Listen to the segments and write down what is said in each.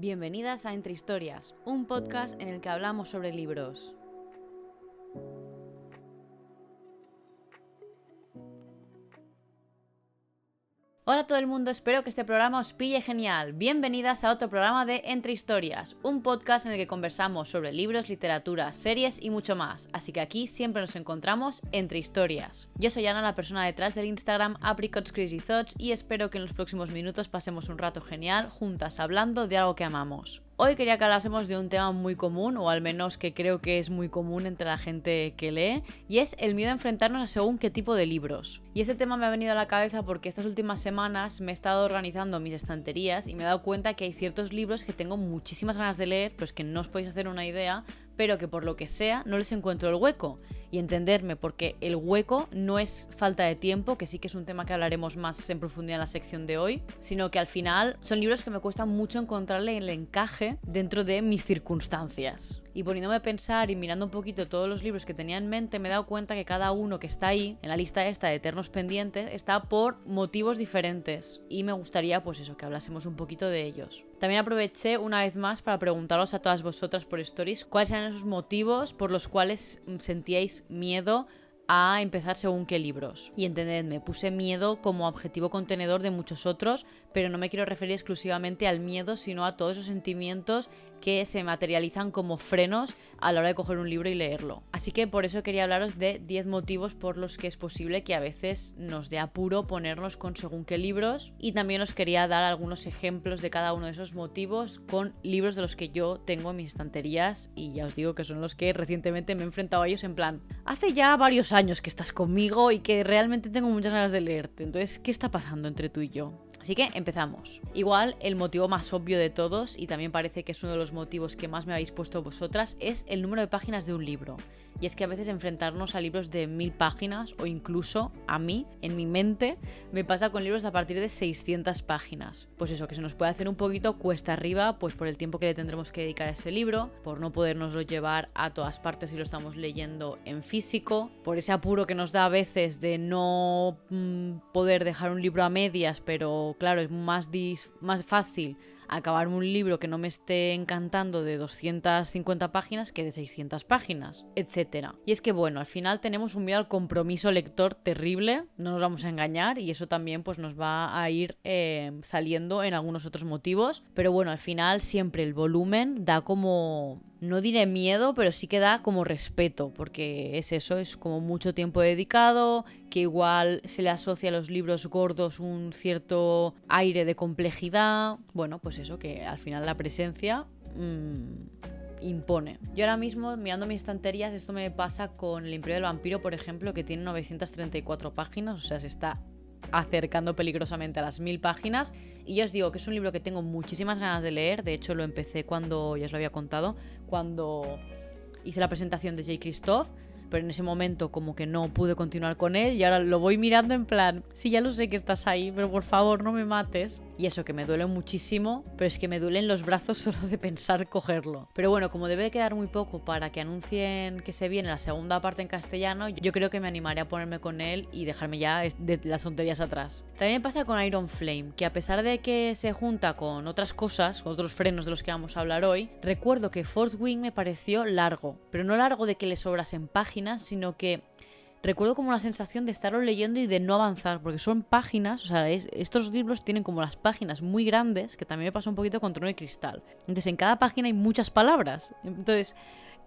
Bienvenidas a Entre Historias, un podcast en el que hablamos sobre libros. Hola todo el mundo, espero que este programa os pille genial. Bienvenidas a otro programa de Entre Historias, un podcast en el que conversamos sobre libros, literatura, series y mucho más. Así que aquí siempre nos encontramos entre historias. Yo soy Ana, la persona detrás del Instagram Apricots Crazy Thoughts y espero que en los próximos minutos pasemos un rato genial juntas hablando de algo que amamos. Hoy quería que hablásemos de un tema muy común, o al menos que creo que es muy común entre la gente que lee, y es el miedo a enfrentarnos a según qué tipo de libros. Y este tema me ha venido a la cabeza porque estas últimas semanas me he estado organizando mis estanterías y me he dado cuenta que hay ciertos libros que tengo muchísimas ganas de leer, pues que no os podéis hacer una idea, pero que por lo que sea no les encuentro el hueco. Y entenderme, porque el hueco no es falta de tiempo, que sí que es un tema que hablaremos más en profundidad en la sección de hoy, sino que al final son libros que me cuesta mucho encontrarle el encaje dentro de mis circunstancias. Y poniéndome a pensar y mirando un poquito todos los libros que tenía en mente, me he dado cuenta que cada uno que está ahí, en la lista esta de eternos pendientes, está por motivos diferentes. Y me gustaría, pues eso, que hablásemos un poquito de ellos. También aproveché una vez más para preguntaros a todas vosotras por stories cuáles eran esos motivos por los cuales sentíais miedo a empezar según qué libros. Y entendedme, puse miedo como objetivo contenedor de muchos otros, pero no me quiero referir exclusivamente al miedo, sino a todos esos sentimientos que se materializan como frenos a la hora de coger un libro y leerlo. Así que por eso quería hablaros de 10 motivos por los que es posible que a veces nos dé apuro ponernos con según qué libros y también os quería dar algunos ejemplos de cada uno de esos motivos con libros de los que yo tengo en mis estanterías y ya os digo que son los que recientemente me he enfrentado a ellos en plan, hace ya varios años que estás conmigo y que realmente tengo muchas ganas de leerte, entonces, ¿qué está pasando entre tú y yo? Así que empezamos. Igual el motivo más obvio de todos, y también parece que es uno de los motivos que más me habéis puesto vosotras, es el número de páginas de un libro. Y es que a veces enfrentarnos a libros de mil páginas, o incluso a mí, en mi mente, me pasa con libros a partir de 600 páginas. Pues eso, que se nos puede hacer un poquito cuesta arriba, pues por el tiempo que le tendremos que dedicar a ese libro, por no podernoslo llevar a todas partes si lo estamos leyendo en físico, por ese apuro que nos da a veces de no mmm, poder dejar un libro a medias, pero claro, es más, más fácil acabar un libro que no me esté encantando de 250 páginas que de 600 páginas, etc. Y es que bueno, al final tenemos un miedo al compromiso lector terrible, no nos vamos a engañar y eso también pues nos va a ir eh, saliendo en algunos otros motivos, pero bueno, al final siempre el volumen da como no diré miedo, pero sí que da como respeto, porque es eso, es como mucho tiempo dedicado, que igual se le asocia a los libros gordos un cierto aire de complejidad. Bueno, pues eso, que al final la presencia mmm, impone. Yo ahora mismo, mirando mis estanterías, esto me pasa con El Imperio del Vampiro, por ejemplo, que tiene 934 páginas, o sea, se está acercando peligrosamente a las mil páginas. Y yo os digo que es un libro que tengo muchísimas ganas de leer. De hecho, lo empecé cuando, ya os lo había contado, cuando hice la presentación de J. Christoph pero en ese momento como que no pude continuar con él y ahora lo voy mirando en plan, sí, ya lo sé que estás ahí, pero por favor no me mates. Y eso que me duele muchísimo, pero es que me duelen los brazos solo de pensar cogerlo. Pero bueno, como debe quedar muy poco para que anuncien que se viene la segunda parte en castellano, yo creo que me animaré a ponerme con él y dejarme ya las tonterías atrás. También pasa con Iron Flame, que a pesar de que se junta con otras cosas, con otros frenos de los que vamos a hablar hoy, recuerdo que Fourth Wing me pareció largo, pero no largo de que le sobrasen páginas, sino que recuerdo como una sensación de estarlo leyendo y de no avanzar, porque son páginas, o sea, estos libros tienen como las páginas muy grandes, que también me pasa un poquito con Trono de Cristal. Entonces, en cada página hay muchas palabras. Entonces,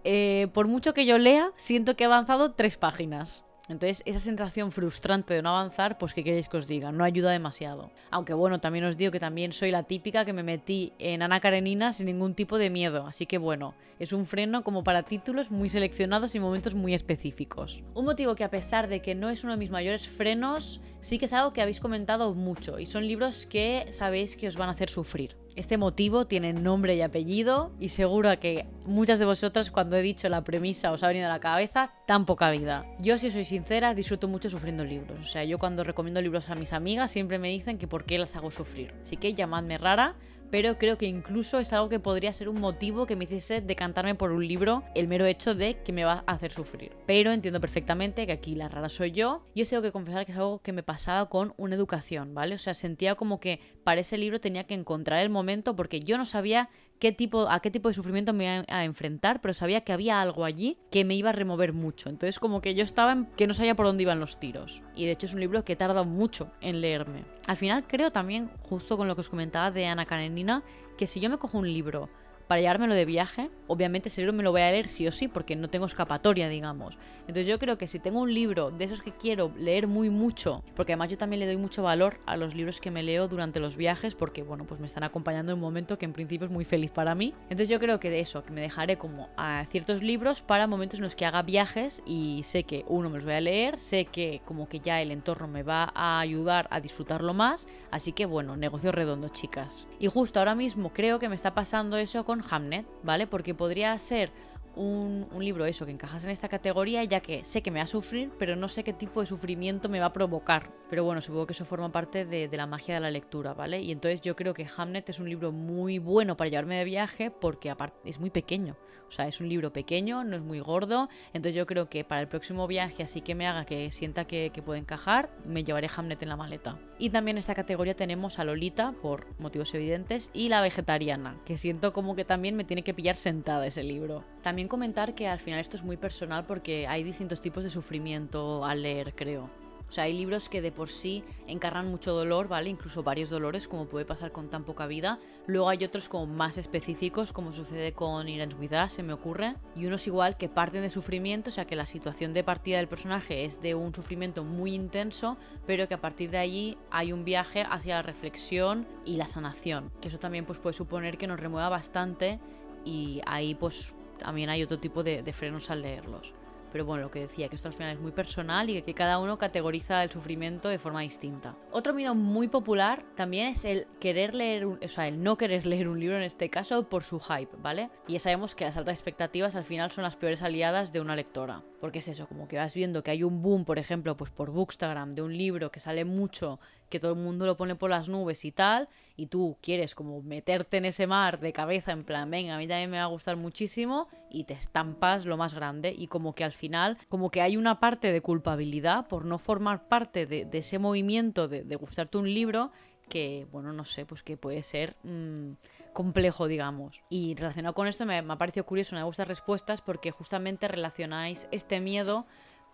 eh, por mucho que yo lea, siento que he avanzado tres páginas. Entonces, esa sensación frustrante de no avanzar, pues qué queréis que os diga, no ayuda demasiado. Aunque bueno, también os digo que también soy la típica que me metí en Ana Karenina sin ningún tipo de miedo. Así que bueno, es un freno como para títulos muy seleccionados y momentos muy específicos. Un motivo que a pesar de que no es uno de mis mayores frenos, sí que es algo que habéis comentado mucho y son libros que sabéis que os van a hacer sufrir. Este motivo tiene nombre y apellido y seguro que muchas de vosotras cuando he dicho la premisa os ha venido a la cabeza tan poca vida. Yo si soy sincera disfruto mucho sufriendo libros. O sea, yo cuando recomiendo libros a mis amigas siempre me dicen que por qué las hago sufrir. Así que llamadme rara, pero creo que incluso es algo que podría ser un motivo que me hiciese decantarme por un libro, el mero hecho de que me va a hacer sufrir. Pero entiendo perfectamente que aquí la rara soy yo, y os tengo que confesar que es algo que me pasaba con una educación, ¿vale? O sea, sentía como que para ese libro tenía que encontrar el momento porque yo no sabía qué tipo, a qué tipo de sufrimiento me iba a enfrentar, pero sabía que había algo allí que me iba a remover mucho. Entonces como que yo estaba en, que no sabía por dónde iban los tiros. Y de hecho es un libro que he tardado mucho en leerme. Al final creo también, justo con lo que os comentaba de Ana Karenina, que si yo me cojo un libro para llevármelo de viaje, obviamente ese libro me lo voy a leer sí o sí, porque no tengo escapatoria, digamos. Entonces yo creo que si tengo un libro de esos que quiero leer muy mucho, porque además yo también le doy mucho valor a los libros que me leo durante los viajes, porque bueno, pues me están acompañando en un momento que en principio es muy feliz para mí. Entonces yo creo que de eso, que me dejaré como a ciertos libros para momentos en los que haga viajes y sé que uno me los voy a leer, sé que como que ya el entorno me va a ayudar a disfrutarlo más, así que bueno, negocio redondo, chicas. Y justo ahora mismo creo que me está pasando eso con Hamnet, ¿vale? Porque podría ser un, libro eso que encajas en esta categoría ya que sé que me va a sufrir pero no sé qué tipo de sufrimiento me va a provocar. Pero bueno supongo que eso forma parte de, la magia de la lectura vale y entonces yo creo que Hamnet es un libro muy bueno para llevarme de viaje porque aparte es muy pequeño sea es un libro pequeño no es muy gordo. Entonces yo creo que para el próximo viaje así que me haga que sienta que, que puede encajar me llevaré Hamnet en la maleta. Y también en esta categoría tenemos a Lolita por motivos evidentes y la vegetariana que siento como que también me tiene que pillar sentada ese libro. También comentar que al final esto es muy personal porque hay distintos tipos de sufrimiento al leer, creo. O sea, hay libros que de por sí encarnan mucho dolor, ¿vale? Incluso varios dolores, como puede pasar con tan poca vida. Luego hay otros como más específicos, como sucede con Irans With se me ocurre. Y unos igual que parten de sufrimiento, o sea, que la situación de partida del personaje es de un sufrimiento muy intenso, pero que a partir de allí hay un viaje hacia la reflexión y la sanación. Que eso también pues, puede suponer que nos remueva bastante y ahí pues también hay otro tipo de, frenos al leerlos. Pero bueno, lo que decía, que esto al final es muy personal y que cada uno categoriza el sufrimiento de forma distinta. Otro miedo muy popular también es el querer leer, o sea, el no querer leer un libro en este caso por su hype, ¿vale? Y ya sabemos que las altas expectativas al final son las peores aliadas de una lectora. Porque es eso, como que vas viendo que hay un boom, por ejemplo, pues por Bookstagram, de un libro que sale mucho, que todo el mundo lo pone por las nubes y tal, y tú quieres como meterte en ese mar de cabeza, en plan, venga, a mí también me va a gustar muchísimo, y te estampas lo más grande, y como que al final, como que hay una parte de culpabilidad por no formar parte de, ese movimiento de, gustarte un libro, que, bueno, no sé, pues que puede ser... Mm, complejo, digamos. Y relacionado con esto me, me ha parecido curioso una de respuestas porque justamente relacionáis este miedo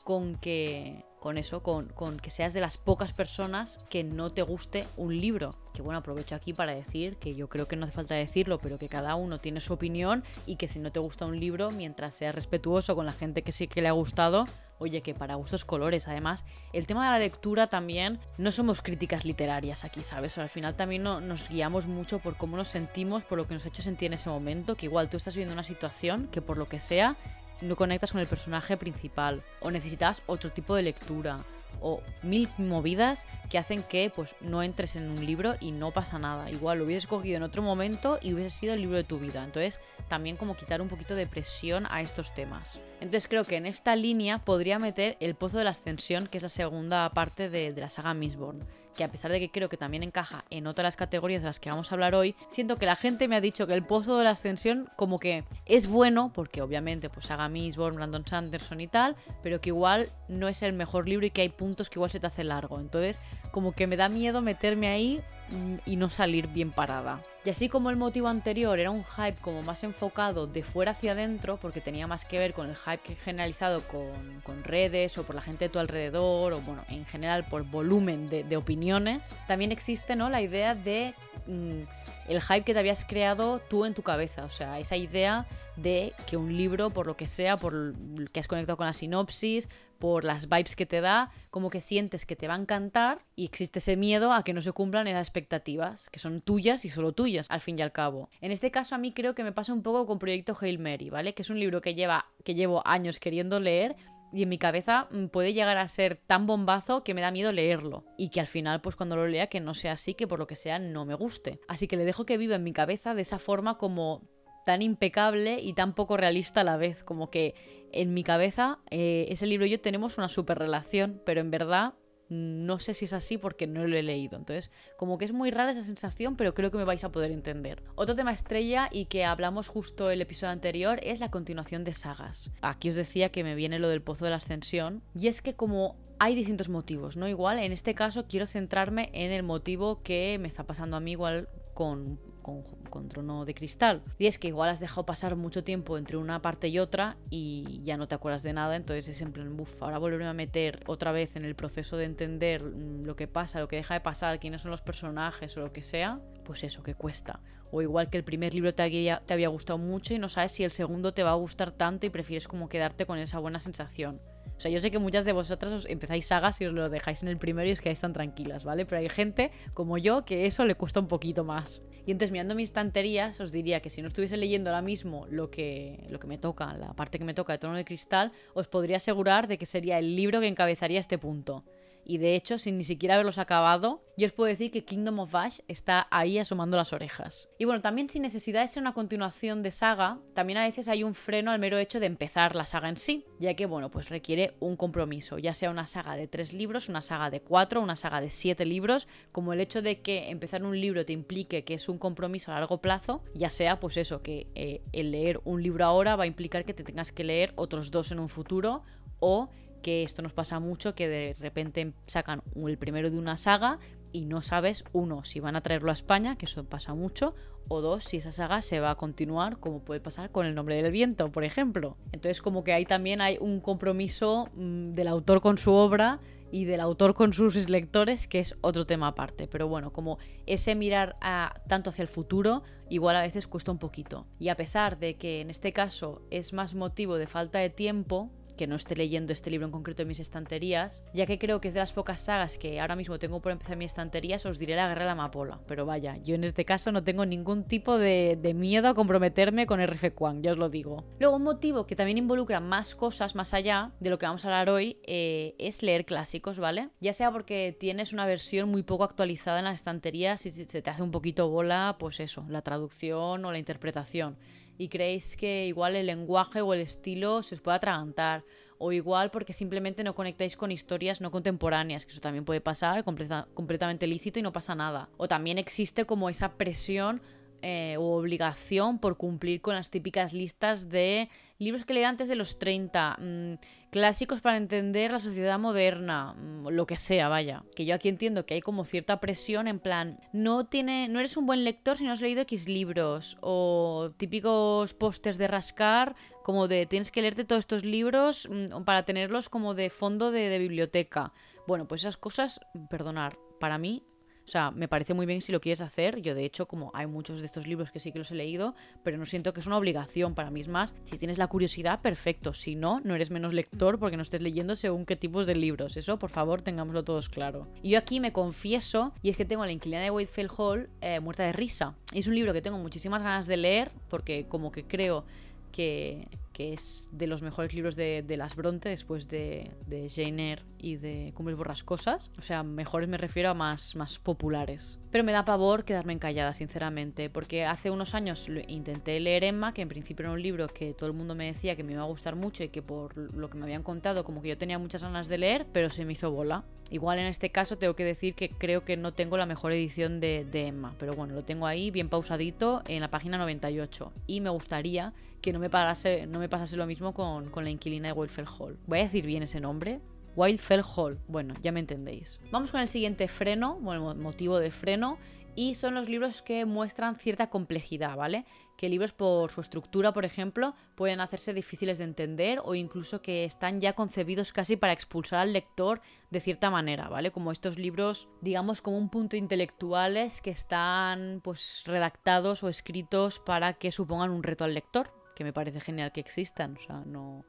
con que con eso, con, que seas de las pocas personas que no te guste un libro. Que bueno, aprovecho aquí para decir que yo creo que no hace falta decirlo, pero que cada uno tiene su opinión y que si no te gusta un libro, mientras seas respetuoso con la gente que sí que le ha gustado, oye, que para gustos colores. Además, el tema de la lectura también, no somos críticas literarias aquí, ¿sabes? O al final también no, nos guiamos mucho por cómo nos sentimos, por lo que nos ha hecho sentir en ese momento, que igual tú estás viviendo una situación que por lo que sea no conectas con el personaje principal o necesitas otro tipo de lectura o mil movidas que hacen que pues no entres en un libro y no pasa nada. Igual lo hubieses cogido en otro momento y hubiese sido el libro de tu vida. Entonces también como quitar un poquito de presión a estos temas. Entonces creo que en esta línea podría meter el Pozo de la Ascensión, que es la segunda parte de, de la saga Mistborn que a pesar de que creo que también encaja en otras categorías de las que vamos a hablar hoy, siento que la gente me ha dicho que el Pozo de la Ascensión como que es bueno, porque obviamente pues haga Mistborn, Brandon Sanderson y tal, pero que igual no es el mejor libro y que hay puntos que igual se te hace largo. Entonces como que me da miedo meterme ahí mm, y no salir bien parada. Y así como el motivo anterior era un hype como más enfocado de fuera hacia adentro, porque tenía más que ver con el hype generalizado con, con redes o por la gente de tu alrededor, o bueno, en general por volumen de, opiniones, también existe ¿no? la idea de mm, el hype que te habías creado tú en tu cabeza, o sea, esa idea de que un libro, por lo que sea, por que has conectado con la sinopsis, por las vibes que te da, como que sientes que te va a encantar y existe ese miedo a que no se cumplan esas expectativas, que son tuyas y solo tuyas, al fin y al cabo. En este caso a mí creo que me pasa un poco con Proyecto Hail Mary, ¿vale? Que es un libro que lleva que llevo años queriendo leer y en mi cabeza mm, puede llegar a ser tan bombazo que me da miedo leerlo y que al final pues cuando lo lea que no sea así, que por lo que sea no me guste. Así que le dejo que viva en mi cabeza de esa forma como tan impecable y tan poco realista a la vez, como que en mi cabeza, eh, ese libro y yo tenemos una super relación, pero en verdad no sé si es así porque no lo he leído. Entonces, como que es muy rara esa sensación, pero creo que me vais a poder entender. Otro tema estrella y que hablamos justo el episodio anterior es la continuación de sagas. Aquí os decía que me viene lo del Pozo de la Ascensión. Y es que como hay distintos motivos, ¿no? Igual, en este caso quiero centrarme en el motivo que me está pasando a mí igual con con, trono de cristal. Y es que igual has dejado pasar mucho tiempo entre una parte y otra y ya no te acuerdas de nada, entonces es en plan, buf, ahora volverme a meter otra vez en el proceso de entender mm, lo que pasa, lo que deja de pasar, quiénes son los personajes o lo que sea, pues eso, que cuesta. O igual que el primer libro te había, te había gustado mucho y no sabes si el segundo te va a gustar tanto y prefieres como quedarte con esa buena sensación. O sea, yo sé que muchas de vosotras os empezáis sagas y os lo dejáis en el primero y os quedáis tan tranquilas, ¿vale? Pero hay gente como yo que eso le cuesta un poquito más. Y entonces mirando mis estanterías os diría que si no estuviese leyendo ahora mismo lo que, lo que me toca, la parte que me toca de Trono de Cristal, os podría asegurar de que sería el libro que encabezaría este punto y de hecho, sin ni siquiera haberlos acabado, yo os puedo decir que Kingdom of Ash está ahí asomando las orejas. Y bueno, también sin necesidad de ser una continuación de saga, también a veces hay un freno al mero hecho de empezar la saga en sí, ya que bueno, pues requiere un compromiso, ya sea una saga de tres libros, una saga de cuatro, una saga de siete libros, como el hecho de que empezar un libro te implique que es un compromiso a largo plazo, ya sea pues eso, que eh, el leer un libro ahora va a implicar que te tengas que leer otros dos en un futuro, o que esto nos pasa mucho, que de repente sacan el primero de una saga y no sabes, uno, si van a traerlo a España, que eso pasa mucho, o dos, si esa saga se va a continuar, como puede pasar con El nombre del viento, por ejemplo. Entonces como que ahí también hay un compromiso mm, del autor con su obra y del autor con sus lectores, que es otro tema aparte. Pero bueno, como ese mirar a, tanto hacia el futuro, igual a veces cuesta un poquito. Y a pesar de que en este caso es más motivo de falta de tiempo, que no esté leyendo este libro en concreto en mis estanterías, ya que creo que es de las pocas sagas que ahora mismo tengo por empezar en mis estanterías, os diré la guerra de la amapola. Pero vaya, yo en este caso no tengo ningún tipo de, miedo a comprometerme con RF Quan, ya os lo digo. Luego, un motivo que también involucra más cosas más allá de lo que vamos a hablar hoy eh, es leer clásicos, ¿vale? Ya sea porque tienes una versión muy poco actualizada en las estanterías y se te hace un poquito bola, pues eso, la traducción o la interpretación y creéis que igual el lenguaje o el estilo se os puede atragantar. O igual porque simplemente no conectáis con historias no contemporáneas, que eso también puede pasar, completamente lícito y no pasa nada. O también existe como esa presión eh, o obligación por cumplir con las típicas listas de libros que leí antes de los 30, mm, clásicos para entender la sociedad moderna, mm, lo que sea, vaya. Que yo aquí entiendo que hay como cierta presión en plan, no tiene, no eres un buen lector si no has leído X libros o típicos pósters de rascar como de tienes que leerte todos estos libros mm, para tenerlos como de fondo de, de biblioteca. Bueno, pues esas cosas, perdonar, para mí o sea, me parece muy bien si lo quieres hacer. Yo, de hecho, como hay muchos de estos libros que sí que los he leído, pero no siento que es una obligación para mí. Es más, si tienes la curiosidad, perfecto. Si no, no eres menos lector porque no estés leyendo según qué tipos de libros. Eso, por favor, tengámoslo todos claro. Y yo aquí me confieso, y es que tengo la inclinada de Wakefield Hall eh, muerta de risa. es un libro que tengo muchísimas ganas de leer porque como que creo que, que es de los mejores libros de, las Bronte después de, de Jane Eyre y de Cumbres Borrascosas. O sea, mejores me refiero a más, más populares. Pero me da pavor quedarme encallada, sinceramente, porque hace unos años intenté leer Emma, que en principio era un libro que todo el mundo me decía que me iba a gustar mucho y que por lo que me habían contado como que yo tenía muchas ganas de leer, pero se me hizo bola. Igual en este caso tengo que decir que creo que no tengo la mejor edición de, Emma, pero bueno, lo tengo ahí bien pausadito en la página 98 y me gustaría que no me, parase, no me pasase lo mismo con, la inquilina de Wildfell Hall. Voy a decir bien ese nombre. Wildfell Hall. Bueno, ya me entendéis. Vamos con el siguiente freno, bueno, motivo de freno, y son los libros que muestran cierta complejidad, ¿vale? Que libros por su estructura, por ejemplo, pueden hacerse difíciles de entender o incluso que están ya concebidos casi para expulsar al lector de cierta manera, ¿vale? Como estos libros, digamos, como un punto intelectuales que están pues redactados o escritos para que supongan un reto al lector, que me parece genial que existan. O sea, no,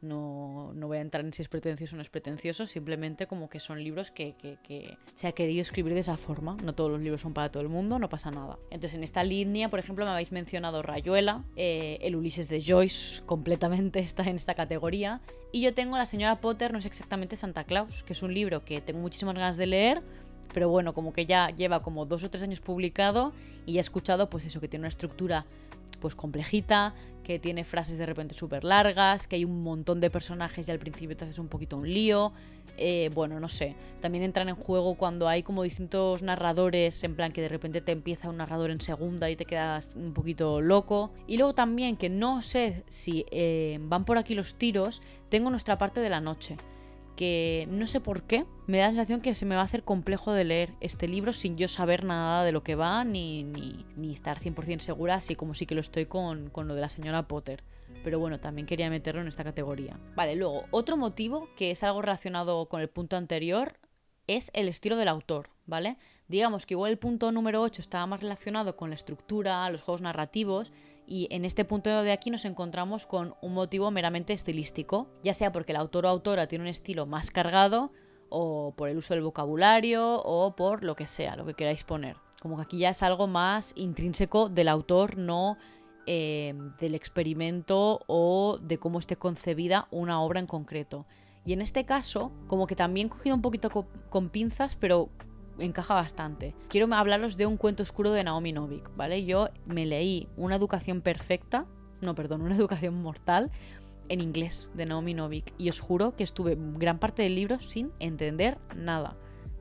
no, no, voy a entrar en si es pretencioso o no es pretencioso, simplemente como que son libros que, se ha querido escribir de esa forma. No todos los libros son para todo el mundo, no pasa nada. Entonces, en esta línea, por ejemplo, me habéis mencionado Rayuela, eh, el Ulises de Joyce, completamente está en esta categoría. Y yo tengo La señora Potter, no es exactamente Santa Claus, que es un libro que tengo muchísimas ganas de leer pero bueno, como que ya lleva como dos o tres años publicado y ya he escuchado pues eso, que tiene una estructura pues complejita, que tiene frases de repente súper largas, que hay un montón de personajes y al principio te haces un poquito un lío. Eh, bueno, no sé. También entran en juego cuando hay como distintos narradores, en plan que de repente te empieza un narrador en segunda y te quedas un poquito loco. Y luego también que no sé si eh, van por aquí los tiros, tengo nuestra parte de la noche que no sé por qué, me da la sensación que se me va a hacer complejo de leer este libro sin yo saber nada de lo que va ni, ni, estar 100% segura, así como sí que lo estoy con, con lo de la señora Potter. Pero bueno, también quería meterlo en esta categoría. Vale, luego, otro motivo que es algo relacionado con el punto anterior es el estilo del autor, ¿vale? Digamos que igual el punto número 8 estaba más relacionado con la estructura, los juegos narrativos, y en este punto de aquí nos encontramos con un motivo meramente estilístico, ya sea porque el autor o autora tiene un estilo más cargado, o por el uso del vocabulario, o por lo que sea, lo que queráis poner. Como que aquí ya es algo más intrínseco del autor, no eh, del experimento o de cómo esté concebida una obra en concreto. Y en este caso, como que también cogido un poquito con pinzas, pero encaja bastante. Quiero hablaros de un cuento oscuro de Naomi Novik, ¿vale? Yo me leí Una educación perfecta, no, perdón, Una educación mortal en inglés de Naomi Novik y os juro que estuve gran parte del libro sin entender nada.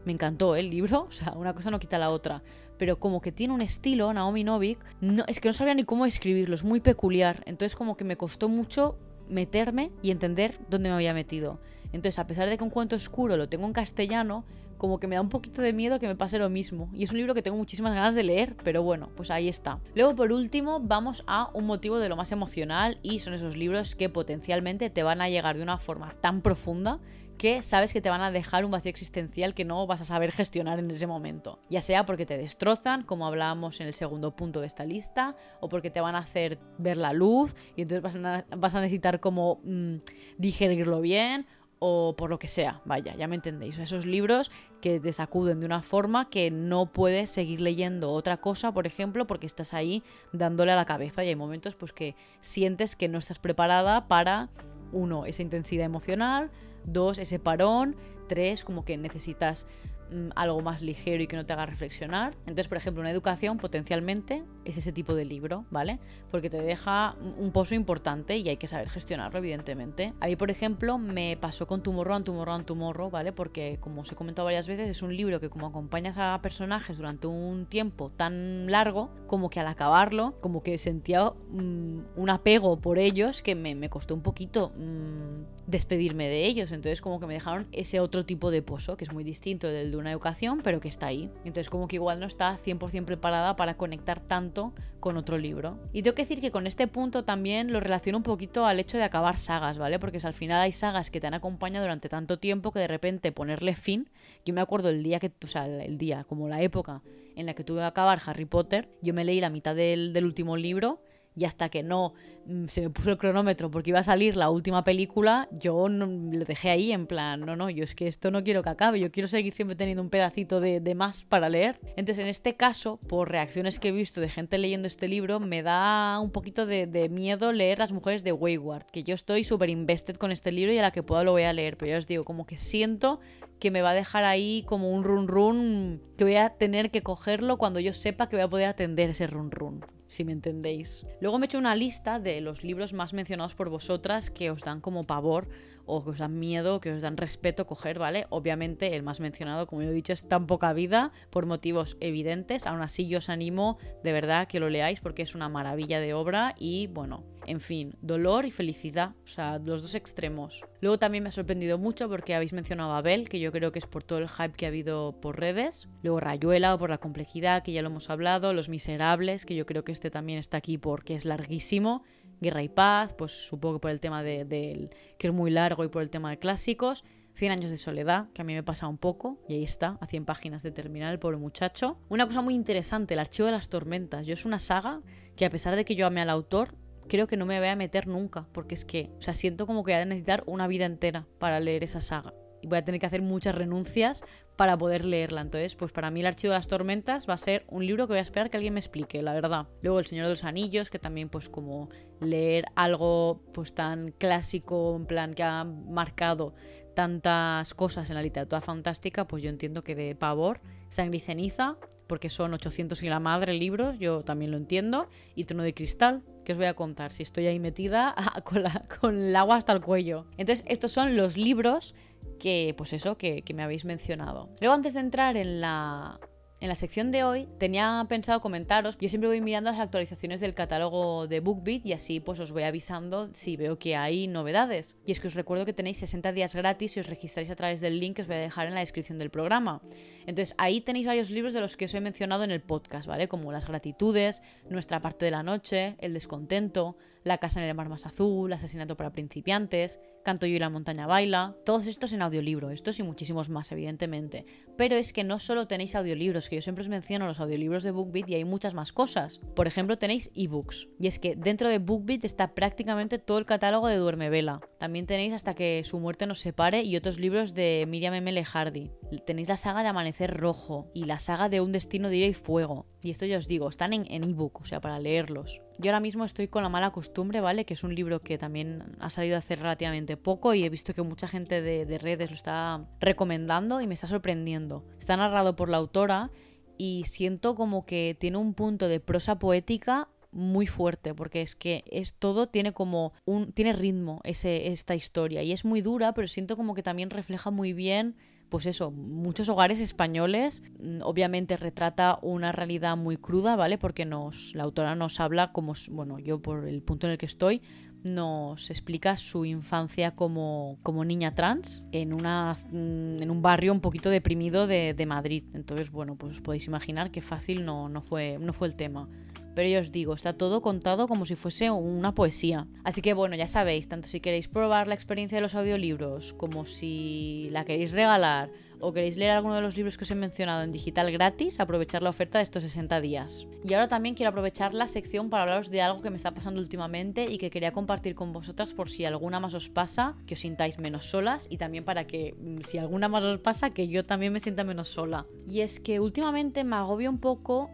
Me encantó ¿eh? el libro, o sea, una cosa no quita la otra, pero como que tiene un estilo Naomi Novik, no, es que no sabía ni cómo escribirlo, es muy peculiar, entonces como que me costó mucho meterme y entender dónde me había metido. Entonces, a pesar de que un cuento oscuro lo tengo en castellano, como que me da un poquito de miedo que me pase lo mismo. Y es un libro que tengo muchísimas ganas de leer, pero bueno, pues ahí está. Luego, por último, vamos a un motivo de lo más emocional y son esos libros que potencialmente te van a llegar de una forma tan profunda que sabes que te van a dejar un vacío existencial que no vas a saber gestionar en ese momento. Ya sea porque te destrozan, como hablábamos en el segundo punto de esta lista, o porque te van a hacer ver la luz y entonces vas a, necesitar como mm, digerirlo bien, o por lo que sea, vaya, ya me entendéis. Esos libros que te sacuden de una forma que no puedes seguir leyendo otra cosa, por ejemplo, porque estás ahí dándole a la cabeza y hay momentos pues que sientes que no estás preparada para, uno, esa intensidad emocional, dos, ese parón, tres, como que necesitas Mm, algo más ligero y que no te haga reflexionar. Entonces, por ejemplo, una educación potencialmente es ese tipo de libro, ¿vale? Porque te deja un pozo importante y hay que saber gestionarlo, evidentemente. A mí, por ejemplo, me pasó con Tomorrow, Tomorrow, Tomorrow, ¿vale? Porque, como os he comentado varias veces, es un libro que como acompañas a personajes durante un tiempo tan largo, como que al acabarlo, como que sentía mm, un apego por ellos que me, me costó un poquito mm, despedirme de ellos. Entonces, como que me dejaron ese otro tipo de pozo, que es muy distinto del una educación, pero que está ahí. Entonces como que igual no está 100% preparada para conectar tanto con otro libro. Y tengo que decir que con este punto también lo relaciono un poquito al hecho de acabar sagas, ¿vale? Porque al final hay sagas que te han acompañado durante tanto tiempo que de repente ponerle fin. Yo me acuerdo el día que, o sea, el día, como la época en la que tuve que acabar Harry Potter, yo me leí la mitad del, del último libro y hasta que no mm, se me puso el cronómetro porque iba a salir la última película, yo no, lo dejé ahí en plan, no, no, yo es que esto no quiero que acabe, yo quiero seguir siempre teniendo un pedacito de, más para leer. Entonces, en este caso, por reacciones que he visto de gente leyendo este libro, me da un poquito de, de miedo leer Las mujeres de Wayward, que yo estoy súper invested con este libro y a la que pueda lo voy a leer, pero ya os digo, como que siento que me va a dejar ahí como un run run que voy a tener que cogerlo cuando yo sepa que voy a poder atender ese run run si me entendéis. Luego me he hecho una lista de los libros más mencionados por vosotras que os dan como pavor o que os dan miedo, que os dan respeto coger, ¿vale? Obviamente el más mencionado, como he dicho, es tan poca vida por motivos evidentes. Aún así yo os animo de verdad que lo leáis porque es una maravilla de obra y bueno, en fin, dolor y felicidad, o sea, los dos extremos. Luego también me ha sorprendido mucho porque habéis mencionado a Abel, que yo creo que es por todo el hype que ha habido por redes. Luego Rayuela, o por la complejidad, que ya lo hemos hablado. Los Miserables, que yo creo que este también está aquí porque es larguísimo. Guerra y Paz, pues supongo que por el tema de, que es muy largo y por el tema de clásicos. 100 años de soledad, que a mí me pasa un poco, y ahí está, a 100 páginas de terminar, el pobre muchacho. Una cosa muy interesante, el archivo de las tormentas. Yo es una saga que a pesar de que yo ame al autor, creo que no me voy a meter nunca, porque es que, o sea, siento como que voy a necesitar una vida entera para leer esa saga. Voy a tener que hacer muchas renuncias para poder leerla. Entonces, pues para mí el Archivo de las Tormentas va a ser un libro que voy a esperar que alguien me explique, la verdad. Luego El Señor de los Anillos, que también pues como leer algo pues tan clásico, en plan que ha marcado tantas cosas en la literatura fantástica, pues yo entiendo que de pavor, Sangre y Ceniza, porque son 800 y la madre libros, yo también lo entiendo, y Trono de Cristal, que os voy a contar si estoy ahí metida con, con el agua hasta el cuello. Entonces, estos son los libros que, pues eso, que, me habéis mencionado. Luego, antes de entrar en la, en la sección de hoy tenía pensado comentaros, yo siempre voy mirando las actualizaciones del catálogo de BookBeat y así pues os voy avisando si veo que hay novedades. Y es que os recuerdo que tenéis 60 días gratis si os registráis a través del link que os voy a dejar en la descripción del programa. Entonces ahí tenéis varios libros de los que os he mencionado en el podcast, ¿vale? Como Las gratitudes, Nuestra parte de la noche, El descontento, La casa en el mar más azul, Asesinato para principiantes, Canto yo y la montaña baila, todos estos en audiolibro, estos y muchísimos más, evidentemente. Pero es que no solo tenéis audiolibros, que yo siempre os menciono los audiolibros de BookBeat y hay muchas más cosas. Por ejemplo, tenéis ebooks. Y es que dentro de BookBeat está prácticamente todo el catálogo de Duerme Vela. También tenéis Hasta que su muerte nos separe y otros libros de Miriam M. Hardy. Tenéis la saga de Amanecer Rojo y la saga de Un destino de ira y fuego. Y esto ya os digo, están en ebook, o sea, para leerlos. Yo ahora mismo estoy con La mala costumbre, ¿vale? Que es un libro que también ha salido hace relativamente poco y he visto que mucha gente de, redes lo está recomendando y me está sorprendiendo. Está narrado por la autora y siento como que tiene un punto de prosa poética muy fuerte porque es que es todo tiene como un tiene ritmo ese, esta historia y es muy dura pero siento como que también refleja muy bien pues eso, muchos hogares españoles, mm, obviamente retrata una realidad muy cruda, ¿vale? Porque nos, la autora nos habla como, bueno, yo por el punto en el que estoy, nos explica su infancia como, como niña trans en, una, mm, en un barrio un poquito deprimido de, de Madrid. Entonces, bueno, pues os podéis imaginar que fácil no, no, fue, no fue el tema. Pero yo os digo, está todo contado como si fuese una poesía. Así que bueno, ya sabéis, tanto si queréis probar la experiencia de los audiolibros, como si la queréis regalar, o queréis leer alguno de los libros que os he mencionado en digital gratis, aprovechar la oferta de estos 60 días. Y ahora también quiero aprovechar la sección para hablaros de algo que me está pasando últimamente y que quería compartir con vosotras por si alguna más os pasa, que os sintáis menos solas y también para que mm, si alguna más os pasa, que yo también me sienta menos sola. Y es que últimamente me agobio un poco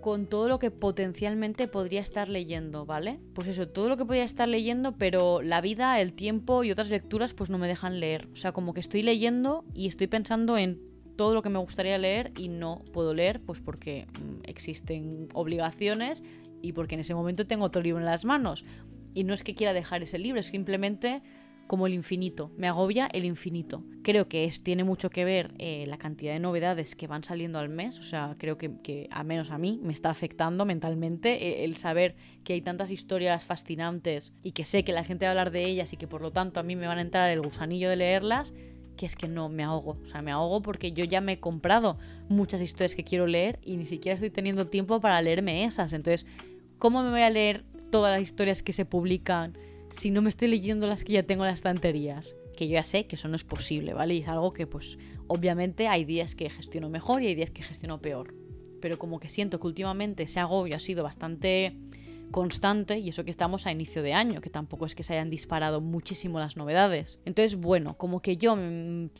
con todo lo que potencialmente podría estar leyendo, ¿vale? Pues eso, todo lo que podría estar leyendo, pero la vida, el tiempo y otras lecturas pues no me dejan leer. O sea, como que estoy leyendo y estoy pensando en todo lo que me gustaría leer y no puedo leer pues porque mm, existen obligaciones y porque en ese momento tengo otro libro en las manos. Y no es que quiera dejar ese libro, es simplemente como el infinito. Me agobia el infinito. Creo que es, tiene mucho que ver eh, la cantidad de novedades que van saliendo al mes. O sea, creo que, que a menos a mí me está afectando mentalmente eh, el saber que hay tantas historias fascinantes y que sé que la gente va a hablar de ellas y que por lo tanto a mí me van a entrar el gusanillo de leerlas que es que no me ahogo. O sea, me ahogo porque yo ya me he comprado muchas historias que quiero leer y ni siquiera estoy teniendo tiempo para leerme esas. Entonces, ¿cómo me voy a leer todas las historias que se publican si no me estoy leyendo las que ya tengo en las estanterías. Que yo ya sé que eso no es posible, ¿vale? Y es algo que, pues, obviamente hay días que gestiono mejor y hay días que gestiono peor. Pero como que siento que últimamente ese agobio ha sido bastante constante y eso que estamos a inicio de año, que tampoco es que se hayan disparado muchísimo las novedades. Entonces, bueno, como que yo mm,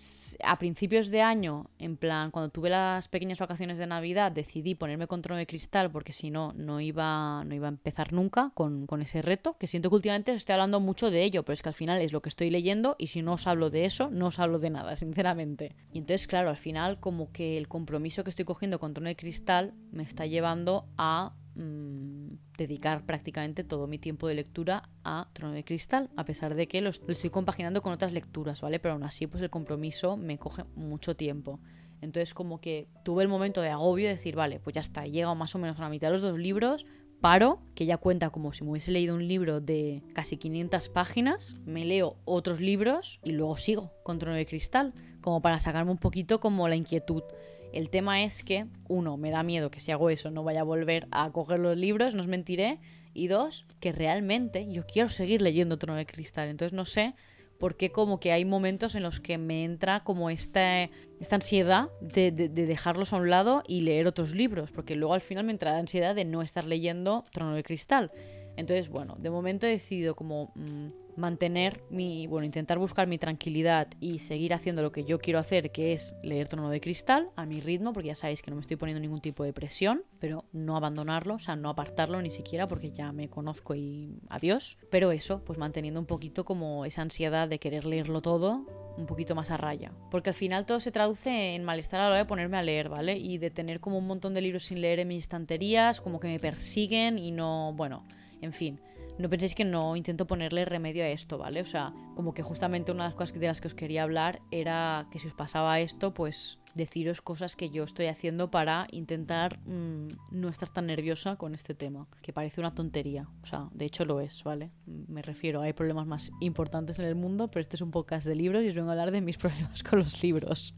a principios de año, en plan, cuando tuve las pequeñas vacaciones de Navidad, decidí ponerme con Trono de Cristal porque si no, no iba, no iba a empezar nunca con, con ese reto, que siento que últimamente estoy hablando mucho de ello, pero es que al final es lo que estoy leyendo y si no os hablo de eso, no os hablo de nada, sinceramente. Y entonces, claro, al final como que el compromiso que estoy cogiendo con Trono de Cristal me está llevando a Mm, dedicar prácticamente todo mi tiempo de lectura a Trono de Cristal, a pesar de que lo, estoy compaginando con otras lecturas, ¿vale? Pero aún así, pues el compromiso me coge mucho tiempo. Entonces, como que tuve el momento de agobio de decir, vale, pues ya está, he llegado más o menos a la mitad de los dos libros, paro, que ya cuenta como si me hubiese leído un libro de casi 500 páginas, me leo otros libros y luego sigo con Trono de Cristal, como para sacarme un poquito como la inquietud. El tema es que, uno, me da miedo que si hago eso no vaya a volver a coger los libros, no os mentiré. Y dos, que realmente yo quiero seguir leyendo Trono de Cristal. Entonces no sé por qué como que hay momentos en los que me entra como esta, esta ansiedad de, dejarlos a un lado y leer otros libros. Porque luego al final me entra la ansiedad de no estar leyendo Trono de Cristal. Entonces, bueno, de momento he decidido como... Mm, mantener mi, bueno, intentar buscar mi tranquilidad y seguir haciendo lo que yo quiero hacer, que es leer Trono de Cristal a mi ritmo, porque ya sabéis que no me estoy poniendo ningún tipo de presión, pero no abandonarlo, o sea, no apartarlo ni siquiera, porque ya me conozco y adiós. Pero eso, pues manteniendo un poquito como esa ansiedad de querer leerlo todo un poquito más a raya. Porque al final todo se traduce en malestar a la hora de ponerme a leer, ¿vale? Y de tener como un montón de libros sin leer en mis estanterías, como que me persiguen y no, bueno, en fin. No penséis que no intento ponerle remedio a esto, ¿vale? O sea, como que justamente una de las cosas de las que os quería hablar era que si os pasaba esto, pues deciros cosas que yo estoy haciendo para intentar mm, no estar tan nerviosa con este tema, que parece una tontería. O sea, de hecho lo es, ¿vale? Me refiero, hay problemas más importantes en el mundo, pero este es un podcast de libros y os vengo a hablar de mis problemas con los libros.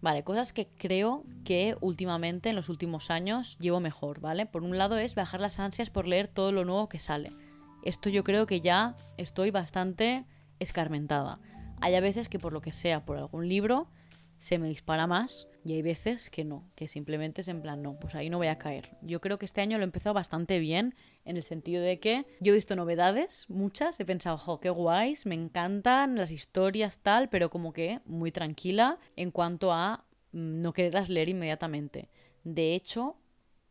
Vale, cosas que creo que últimamente, en los últimos años, llevo mejor, ¿vale? Por un lado es bajar las ansias por leer todo lo nuevo que sale. Esto yo creo que ya estoy bastante escarmentada. Hay a veces que por lo que sea, por algún libro, se me dispara más y hay veces que no, que simplemente es en plan, no, pues ahí no voy a caer. Yo creo que este año lo he empezado bastante bien en el sentido de que yo he visto novedades, muchas, he pensado, jo, qué guays, me encantan las historias tal, pero como que muy tranquila en cuanto a mm, no quererlas leer inmediatamente. De hecho,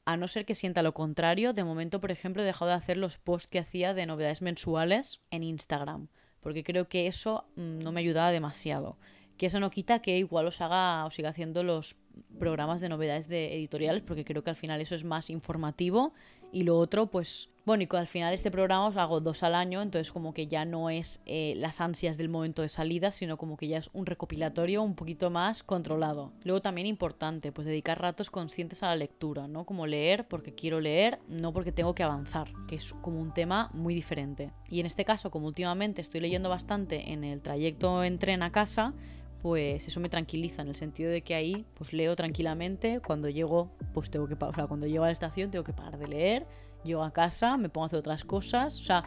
a no ser que sienta lo contrario, de momento, por ejemplo, he dejado de hacer los posts que hacía de novedades mensuales en Instagram, porque creo que eso mm, no me ayudaba demasiado. Que eso no quita que igual os haga o siga haciendo los programas de novedades de editoriales, porque creo que al final eso es más informativo. Y lo otro, pues, bueno, y al final este programa os hago dos al año, entonces como que ya no es eh, las ansias del momento de salida, sino como que ya es un recopilatorio un poquito más controlado. Luego también importante, pues dedicar ratos conscientes a la lectura, ¿no? Como leer porque quiero leer, no porque tengo que avanzar, que es como un tema muy diferente. Y en este caso, como últimamente estoy leyendo bastante en el trayecto en tren a casa, pues eso me tranquiliza en el sentido de que ahí pues leo tranquilamente, cuando llego pues tengo que o sea, cuando llego a la estación tengo que parar de leer, llego a casa, me pongo a hacer otras cosas, o sea,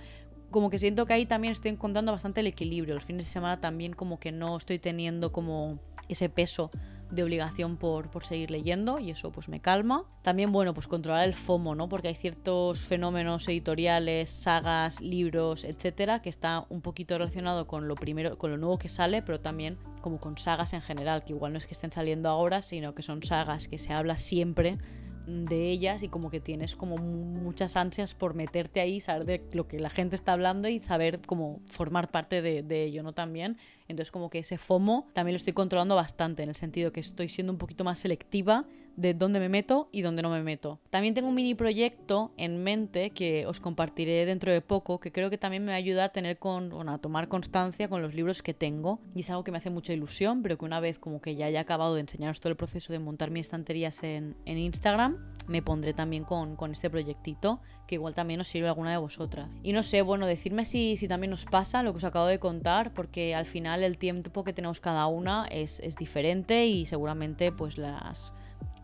como que siento que ahí también estoy encontrando bastante el equilibrio, los fines de semana también como que no estoy teniendo como ese peso de obligación por, por, seguir leyendo y eso pues me calma. También, bueno, pues controlar el FOMO, ¿no? Porque hay ciertos fenómenos editoriales, sagas, libros, etcétera, que está un poquito relacionado con lo primero, con lo nuevo que sale, pero también como con sagas en general, que igual no es que estén saliendo ahora, sino que son sagas que se habla siempre de ellas y como que tienes como muchas ansias por meterte ahí, saber de lo que la gente está hablando y saber cómo formar parte de, ello, ¿no? También. Entonces como que ese FOMO también lo estoy controlando bastante, en el sentido que estoy siendo un poquito más selectiva de dónde me meto y dónde no me meto. También tengo un mini proyecto en mente que os compartiré dentro de poco, que creo que también me va a ayudar a tener con, a tomar constancia con los libros que tengo. Y es algo que me hace mucha ilusión, pero que una vez como que ya haya acabado de enseñaros todo el proceso de montar mis estanterías en, en Instagram, me pondré también con, con, este proyectito, que igual también os sirve alguna de vosotras. Y no sé, bueno, decirme si, si también os pasa lo que os acabo de contar, porque al final el tiempo que tenemos cada una es, es diferente y seguramente pues las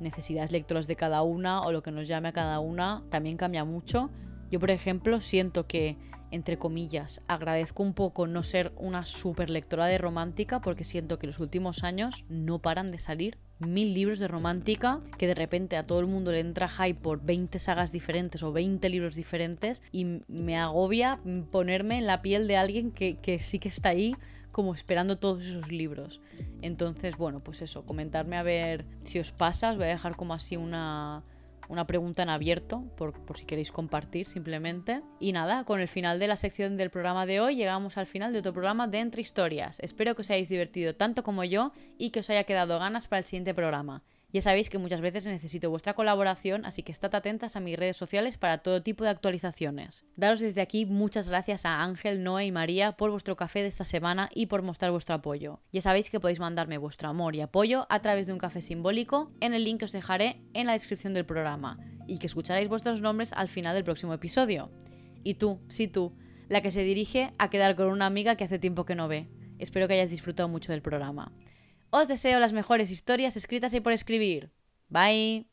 necesidades lectoras de cada una o lo que nos llame a cada una también cambia mucho. Yo, por ejemplo, siento que, entre comillas, agradezco un poco no ser una super lectora de romántica porque siento que los últimos años no paran de salir mil libros de romántica que de repente a todo el mundo le entra hype por 20 sagas diferentes o 20 libros diferentes y me agobia ponerme en la piel de alguien que, que sí que está ahí como esperando todos esos libros. Entonces, bueno, pues eso, comentarme a ver si os pasa, os voy a dejar como así una, una pregunta en abierto por, por, si queréis compartir simplemente. Y nada, con el final de la sección del programa de hoy llegamos al final de otro programa de Entre Historias. Espero que os hayáis divertido tanto como yo y que os haya quedado ganas para el siguiente programa. Ya sabéis que muchas veces necesito vuestra colaboración, así que estad atentas a mis redes sociales para todo tipo de actualizaciones. Daros desde aquí muchas gracias a Ángel, Noé y María por vuestro café de esta semana y por mostrar vuestro apoyo. Ya sabéis que podéis mandarme vuestro amor y apoyo a través de un café simbólico en el link que os dejaré en la descripción del programa y que escucharéis vuestros nombres al final del próximo episodio. Y tú, sí tú, la que se dirige a quedar con una amiga que hace tiempo que no ve. Espero que hayas disfrutado mucho del programa. Os deseo las mejores historias escritas y por escribir. Bye.